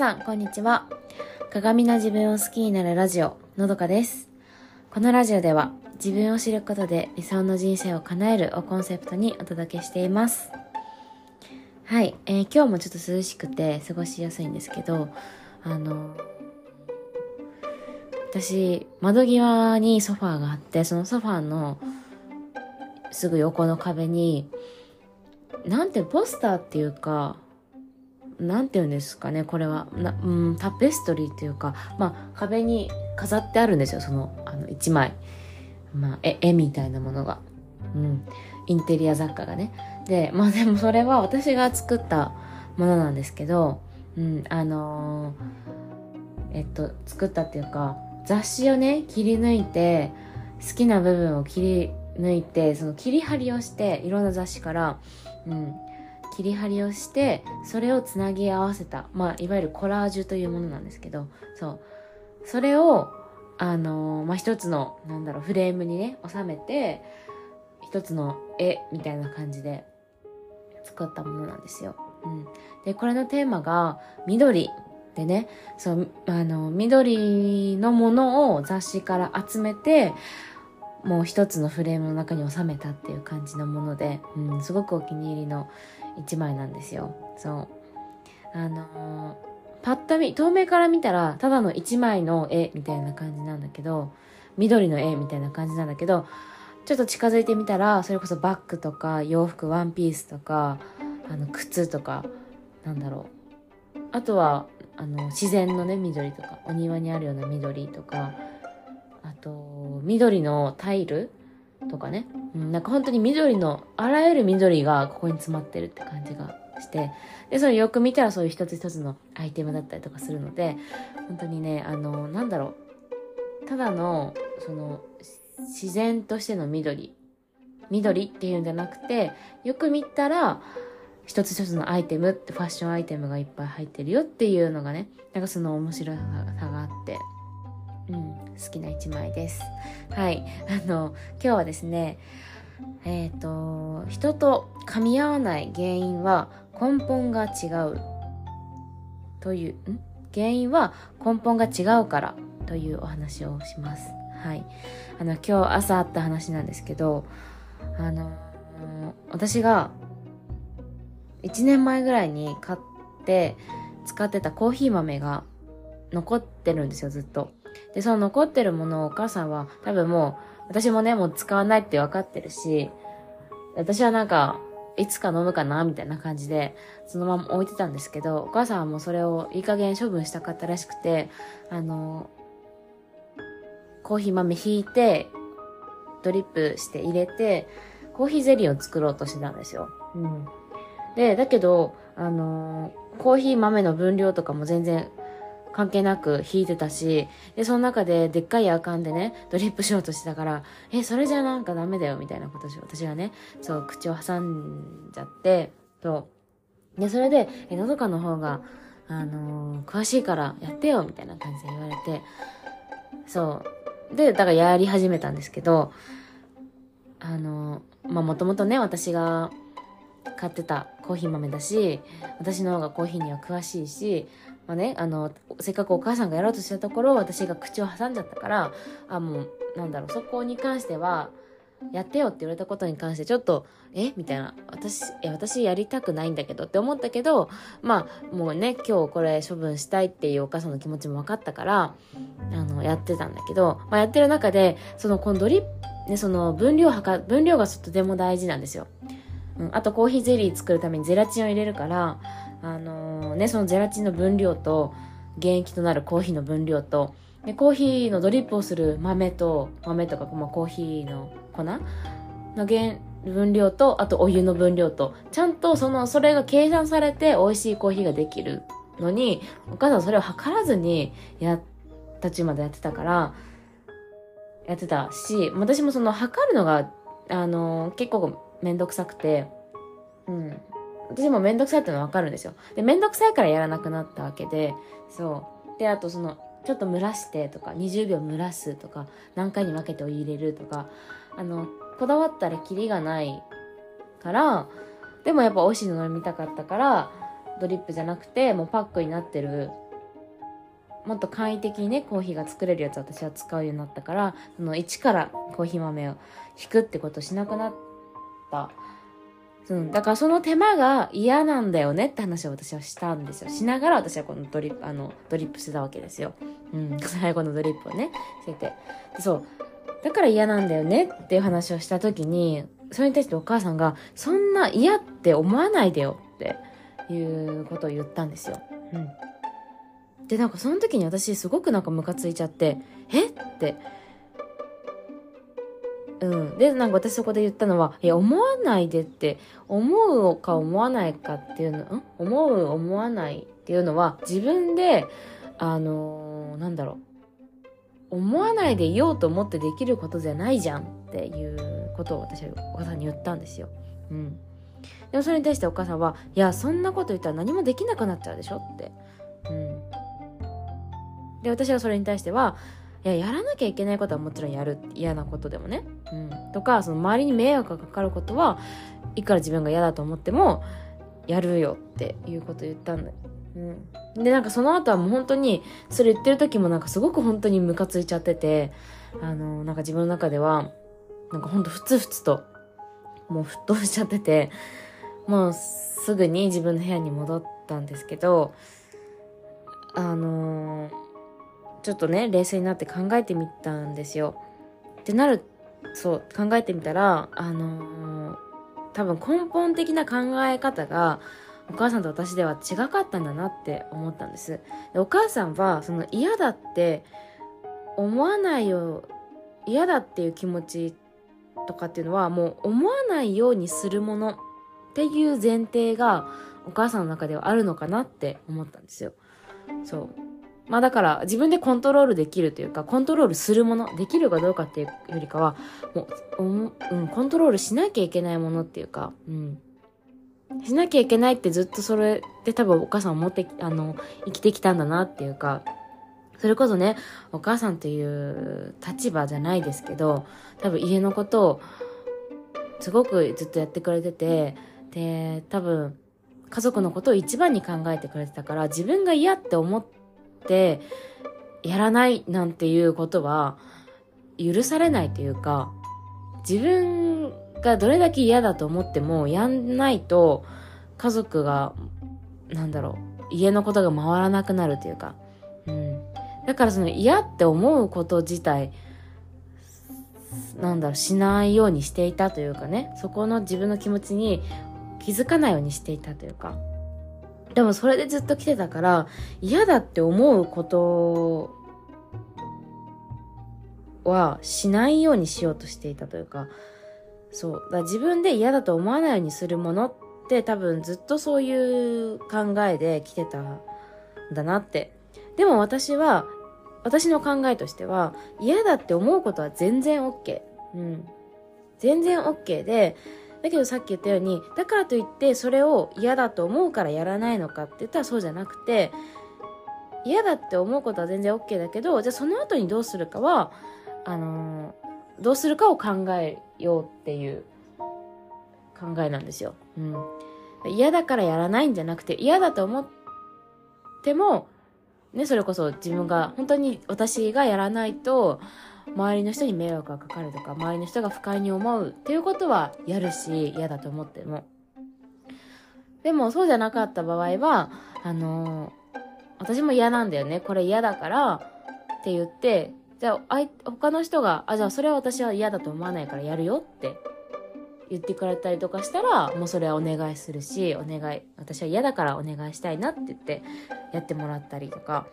さん、こんにちは。鏡な自分を好きになるラジオ、のどかです。このラジオでは、自分を知ることで理想の人生を叶えるをコンセプトにお届けしています。はい、えー今日もちょっと涼しくて過ごしやすいんですけど、あの、私、窓際にソファーがあって、そのソファーのすぐ横の壁に、なんてポスターっていうか、なんて言うんですかね、これは。なうん、タペストリーっていうか、まあ、壁に飾ってあるんですよ、その、あの、一枚。まあ、絵、絵みたいなものが。うん。インテリア雑貨がね。で、まあでもそれは私が作ったものなんですけど、うん、あのーえっと、作ったっていうか、雑誌をね、切り抜いて、好きな部分を切り抜いて、その切り張りをして、いろんな雑誌から、うん、切り張りをしてそれをつなぎ合わせたまあいわゆるコラージュというものなんですけどそうそれをあのーまあ一つのなんだろうフレームにね収めて一つの絵みたいな感じで作ったものなんですよ。うん、でこれのテーマが緑でねそうあの緑のものを雑誌から集めてもう一つのフレームの中に収めたっていう感じのもので、うん、すごくお気に入りの一枚なんですよ。そう。あのーパッと見、遠目から見たら、ただの一枚の絵みたいな感じなんだけど、緑の絵みたいな感じなんだけど、ちょっと近づいてみたら、それこそバッグとか、洋服、ワンピースとか、あの、靴とか、なんだろう。あとは、あの、自然のね、緑とか、お庭にあるような緑とか、あと、緑のタイルとかね、うん、なんか本当に緑の、あらゆる緑がここに詰まってるって感じがして、で、それよく見たらそういう一つ一つのアイテムだったりとかするので、本当にね、あの、なんだろう、ただの、その、自然としての緑、緑っていうんじゃなくて、よく見たら、一つ一つのアイテムってファッションアイテムがいっぱい入ってるよっていうのがね、なんかその面白さがあって、うん、好きな一枚です。はい。あの、今日はですね、えっ、と、人と噛み合わない原因は根本が違うという、ん？原因は根本が違うからというお話をします。はい。あの、今日朝あった話なんですけど、あの、私が1年前ぐらいに買って使ってたコーヒー豆が残ってるんですよ、ずっと。で、その残ってるものをお母さんは多分もう、私もね、もう使わないって分かってるし、私はなんか、いつか飲むかなみたいな感じで、そのまま置いてたんですけど、お母さんはもうそれをいい加減処分したかったらしくて、あの、コーヒー豆ひいて、ドリップして入れて、コーヒーゼリーを作ろうとしてたんですよ。うん。で、だけど、あのコーヒー豆の分量とかも全然関係なく弾いてたし、で、その中ででっかい夜間でね、ドリップしようとしてたから、え、それじゃなんかダメだよ、みたいなことを私がね、そう、口を挟んじゃって、そう。で、それで、え、のどかの方が、あのー詳しいからやってよ、みたいな感じで言われて、そう。で、だからやり始めたんですけど、あのーまあ、もともとね、私が買ってたコーヒー豆だし、私の方がコーヒーには詳しいし、まあね、あの、せっかくお母さんがやろうとしたところ、私が口を挟んじゃったから、あ、もう、なんだろう、そこに関しては、やってよって言われたことに関して、ちょっと、え？みたいな。私、え、私やりたくないんだけどって思ったけど、まあ、もうね、今日これ処分したいっていうお母さんの気持ちも分かったから、あの、やってたんだけど、まあ、やってる中で、その、このドリップ、ね、その、分量はか、分量がとても大事なんですよ。うん、あとコーヒーゼリー作るためにゼラチンを入れるから、あのーね、そのゼラチンの分量と、原液となるコーヒーの分量と、でコーヒーのドリップをする豆と、豆とか、まあ、コーヒーの粉の原分量と、あとお湯の分量と、ちゃんとその、それが計算されて美味しいコーヒーができるのに、お母さんそれを測らずにやったちまでやってたから、やってたし、私もその測るのが、あのー結構めんどくさくて、うん。私もめんどくさいってのはわかるんですよ。で、めんどくさいからやらなくなったわけで、そう。で、あとその、ちょっと蒸らしてとか、20秒蒸らすとか、何回に分けてお湯入れるとか、あの、こだわったらキリがないから、でもやっぱ美味しいの飲みたかったから、ドリップじゃなくて、もうパックになってるもっと簡易的にねコーヒーが作れるやつ私は使うようになったからその一からコーヒー豆を引くってことしなくなったうん、だからその手間が嫌なんだよねって話を私はしたんですよ。しながら私はこのドリップ、あの、ドリップしてたわけですよ。うん、最後のドリップをね、してて。でそう。だから嫌なんだよねっていう話をした時に、それに対してお母さんが、そんな嫌って思わないでよっていうことを言ったんですよ。うん。で、なんかその時に私すごくなんかムカついちゃって、え？って、うん。で、なんか私そこで言ったのは、いや、思わないでって、思うか思わないかっていうの、ん？思う、思わないっていうのは、自分で、あのー、なんだろう。思わないでいようと思ってできることじゃないじゃんっていうことを私はお母さんに言ったんですよ。うん。でもそれに対してお母さんは、いや、そんなこと言ったら何もできなくなっちゃうでしょって。うん。で、私はそれに対しては、いや、やらなきゃいけないことはもちろんやる。嫌なことでもね。うん。とか、その周りに迷惑がかかることは、いくら自分が嫌だと思っても、やるよっていうこと言ったんだよ。うん。で、なんかその後はもう本当に、それ言ってる時もなんかすごく本当にムカついちゃってて、あの、なんか自分の中では、なんかほんとふつふつと、もう沸騰しちゃってて、もうすぐに自分の部屋に戻ったんですけど、あのーちょっとね、冷静になって考えてみたんですよ。ってなる、そう、考えてみたら、あのー、多分根本的な考え方が、お母さんと私では違かったんだなって思ったんです。でお母さんは、その嫌だって思わないよ、嫌だっていう気持ちとかっていうのは、もう思わないようにするものっていう前提が、お母さんの中ではあるのかなって思ったんですよ。そう。まあだから自分でコントロールできるというか、コントロールするもの、できるかどうかっていうよりかは、もう、うん、コントロールしなきゃいけないものっていうか、うん。しなきゃいけないってずっとそれで多分お母さん思って、あの、生きてきたんだなっていうか、それこそね、お母さんという立場じゃないですけど、多分家のことをすごくずっとやってくれてて、で、多分家族のことを一番に考えてくれてたから、自分が嫌って思って、ってやらないなんていうことは許されないというか自分がどれだけ嫌だと思ってもやんないと家族がなんだろう家のことが回らなくなるというか、うん、だからその嫌って思うこと自体なんだろうしないようにしていたというかねそこの自分の気持ちに気づかないようにしていたというか。でもそれでずっと来てたから嫌だって思うことはしないようにしようとしていたというかそう。だ自分で嫌だと思わないようにするものって多分ずっとそういう考えで来てたんだなって。でも私は私の考えとしては嫌だって思うことは全然 OK うん。全然 OK でだけどさっき言ったようにだからといってそれを嫌だと思うからやらないのかって言ったらそうじゃなくて嫌だって思うことは全然 OK だけどじゃあその後にどうするかはあのー、どうするかを考えようっていう考えなんですよ。うん、嫌だからやらないんじゃなくて嫌だと思ってもね、それこそ自分が本当に私がやらないと周りの人に迷惑がかかるとか周りの人が不快に思うっていうことはやるし嫌だと思っても。でもそうじゃなかった場合はあのー、私も嫌なんだよね。これ嫌だからって言ってじゃあ他の人があじゃあそれは私は嫌だと思わないからやるよって言ってくれたりとかしたらもうそれはお願いするしお願い私は嫌だからお願いしたいなって言ってやってもらったりとか。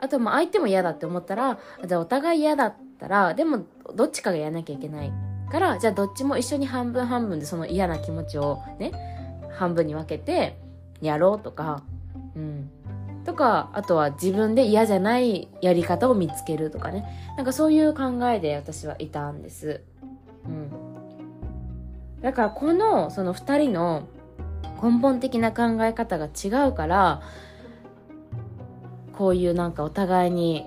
あとまあ相手も嫌だって思ったら、じゃあお互い嫌だったら、でもどっちかがやらなきゃいけないから、じゃあどっちも一緒に半分半分でその嫌な気持ちをね、半分に分けてやろうとか、うん。とか、あとは自分で嫌じゃないやり方を見つけるとかね。なんかそういう考えで私はいたんです。うん。だからこの、その二人の根本的な考え方が違うから、こういうなんかお互いに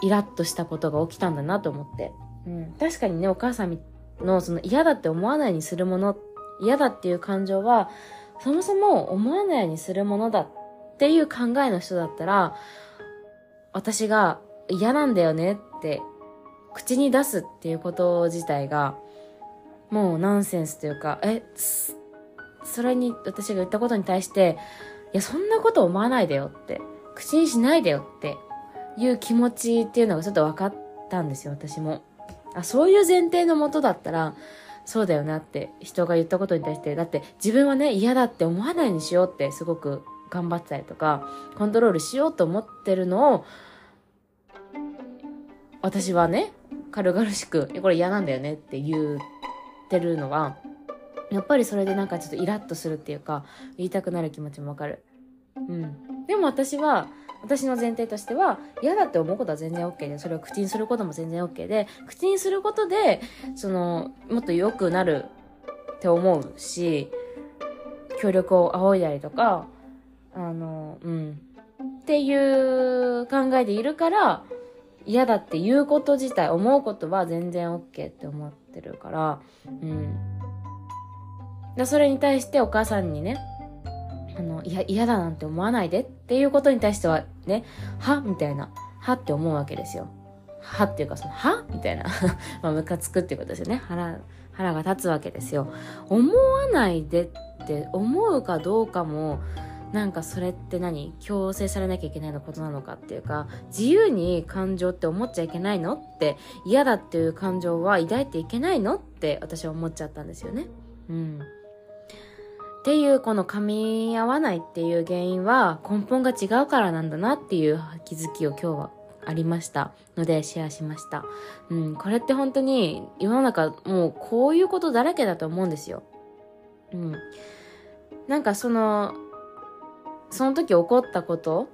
イラッとしたことが起きたんだなと思って。うん、確かにね、お母さんのその嫌だって思わないにするもの、嫌だっていう感情は、そもそも思わないようにするものだっていう考えの人だったら、私が嫌なんだよねって口に出すっていうこと自体がもうナンセンスというか、え、それに私が言ったことに対して、いや、そんなこと思わないでよって、口にしないでよっていう気持ちっていうのがちょっと分かったんですよ、私も。あ、そういう前提のもとだったら、そうだよなって人が言ったことに対して、だって自分はね、嫌だって思わないようにしようってすごく頑張ってたりとか、コントロールしようと思ってるのを、私はね、軽々しく、これ嫌なんだよねって言ってるのは、やっぱりそれでなんかちょっとイラッとするっていうか、言いたくなる気持ちもわかる。うん。でも私は、私の前提としては、嫌だって思うことは全然 OK で、それを口にすることも全然 OK で、口にすることで、その、もっと良くなるって思うし、協力を仰いだりとか、あの、うん。っていう考えでいるから、嫌だって言うこと自体、思うことは全然 OK って思ってるから、うん。だそれに対してお母さんにね、あの、いや、嫌だなんて思わないでっていうことに対してはね、はみたいな、はって思うわけですよ。はっていうか、その、はみたいな。まあ、ムカつくっていうことですよね。腹、腹が立つわけですよ。思わないでって思うかどうかも、なんかそれって何？強制されなきゃいけないのことなのかっていうか自由に感情って思っちゃいけないのって嫌だっていう感情は抱いていけないのって私は思っちゃったんですよね。うん。っていうこの噛み合わないっていう原因は根本が違うからなんだなっていう気づきを今日はありましたのでシェアしました。うん、これって本当に世の中もうこういうことだらけだと思うんですよ。うん。なんかそのその時起こったこと、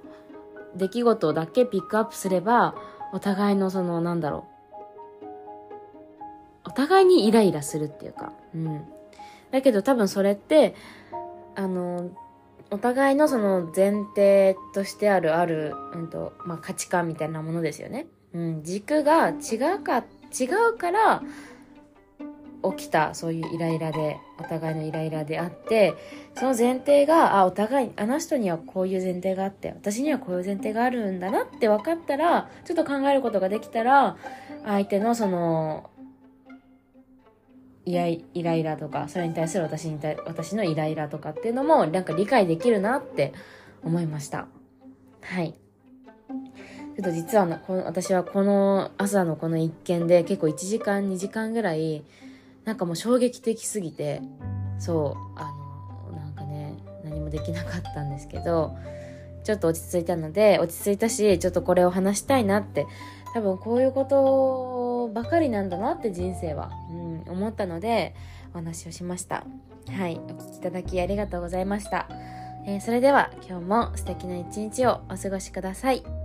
出来事だけピックアップすれば、お互いのその、なんだろう。お互いにイライラするっていうか、うん。だけど多分それって、あの、お互いのその前提としてあるある、うんと、まあ、価値観みたいなものですよね。うん、軸が違うか、違うから、起きたそういうイライラでお互いのイライラであってその前提があお互いあの人にはこういう前提があって私にはこういう前提があるんだなって分かったらちょっと考えることができたら相手のそのイライライラとかそれに対する私に対私のイライラとかっていうのもなんか理解できるなって思いました。はい。ちょっと実はこの私はこの朝のこの一件で結構1時間2時間ぐらいなんかもう衝撃的すぎてそうあのなんかね何もできなかったんですけどちょっと落ち着いたので落ち着いたしちょっとこれを話したいなって多分こういうことばかりなんだなって人生は、うん、思ったのでお話をしました。はい。お聴きいただきありがとうございました、えー、それでは今日も素敵な一日をお過ごしください。